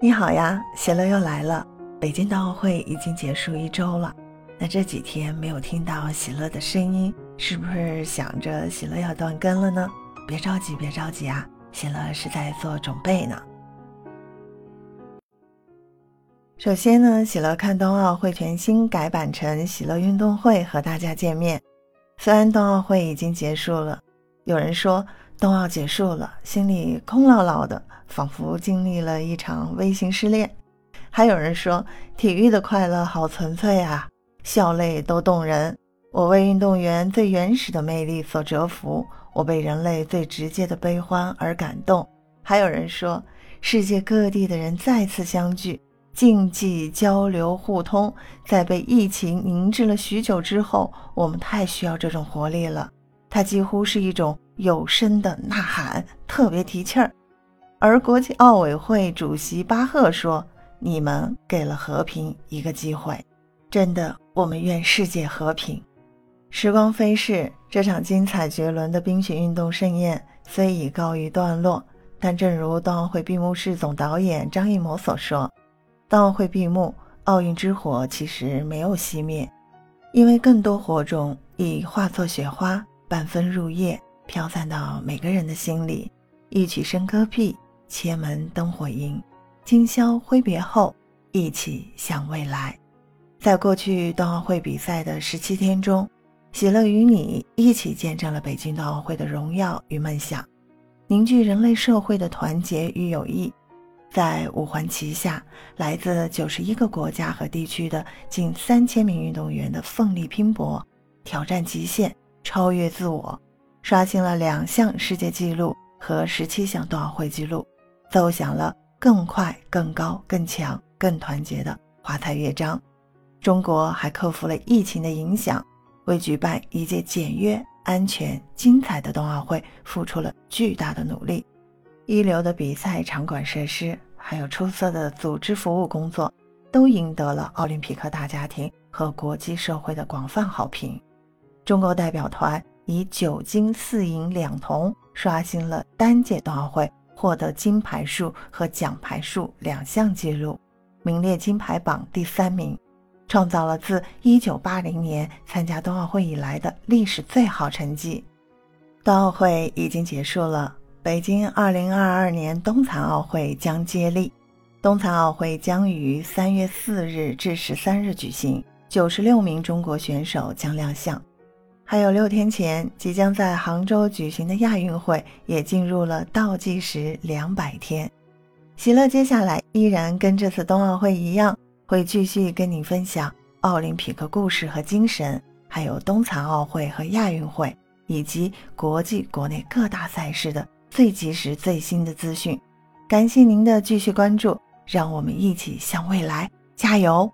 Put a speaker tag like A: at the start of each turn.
A: 你好呀，喜乐又来了。北京冬奥会已经结束一周了，那这几天没有听到喜乐的声音，是不是想着喜乐要断更了呢？别着急，别着急啊，喜乐是在做准备呢。首先呢，喜乐看冬奥会全新改版成喜乐运动会和大家见面。虽然冬奥会已经结束了，有人说冬奥结束了，心里空落落的。仿佛经历了一场微型失恋，还有人说体育的快乐好纯粹啊，笑泪都动人。我为运动员最原始的魅力所折服，我被人类最直接的悲欢而感动。还有人说，世界各地的人再次相聚，竞技交流互通，在被疫情凝滞了许久之后，我们太需要这种活力了。它几乎是一种有声的呐喊，特别提气儿。而国际奥委会主席巴赫说：“你们给了和平一个机会，真的，我们愿世界和平。”时光飞逝，这场精彩绝伦的冰雪运动盛宴虽已告一段落，但正如冬奥会闭幕式总导演张艺谋所说：“冬奥会闭幕，奥运之火其实没有熄灭，因为更多火种已化作雪花，半分入夜，飘散到每个人的心里。一曲笙歌毕。”千门灯火映，今宵挥别后，一起向未来。在过去冬奥会比赛的十七天中，喜乐与你一起见证了北京冬奥会的荣耀与梦想，凝聚人类社会的团结与友谊。在五环旗下，来自九十一个国家和地区的近三千名运动员的奋力拼搏，挑战极限，超越自我，刷新了两项世界纪录和十七项冬奥会纪录。奏响了更快、更高、更强、更团结的华彩乐章。中国还克服了疫情的影响，为举办一届简约、安全、精彩的冬奥会付出了巨大的努力。一流的比赛场馆设施，还有出色的组织服务工作，都赢得了奥林匹克大家庭和国际社会的广泛好评。中国代表团以九金四银两铜，刷新了单届冬奥会。获得金牌数和奖牌数两项纪录，名列金牌榜第三名，创造了自1980年参加冬奥会以来的历史最好成绩。冬奥会已经结束了，北京2022年冬残奥会将接力。冬残奥会将于3月4日至13日举行，96名中国选手将亮相。还有六天前，即将在杭州举行的亚运会也进入了倒计时两百天。喜乐接下来依然跟这次冬奥会一样，会继续跟你分享奥林匹克故事和精神，还有冬残奥会和亚运会，以及国际国内各大赛事的最及时最新的资讯。感谢您的继续关注，让我们一起向未来加油！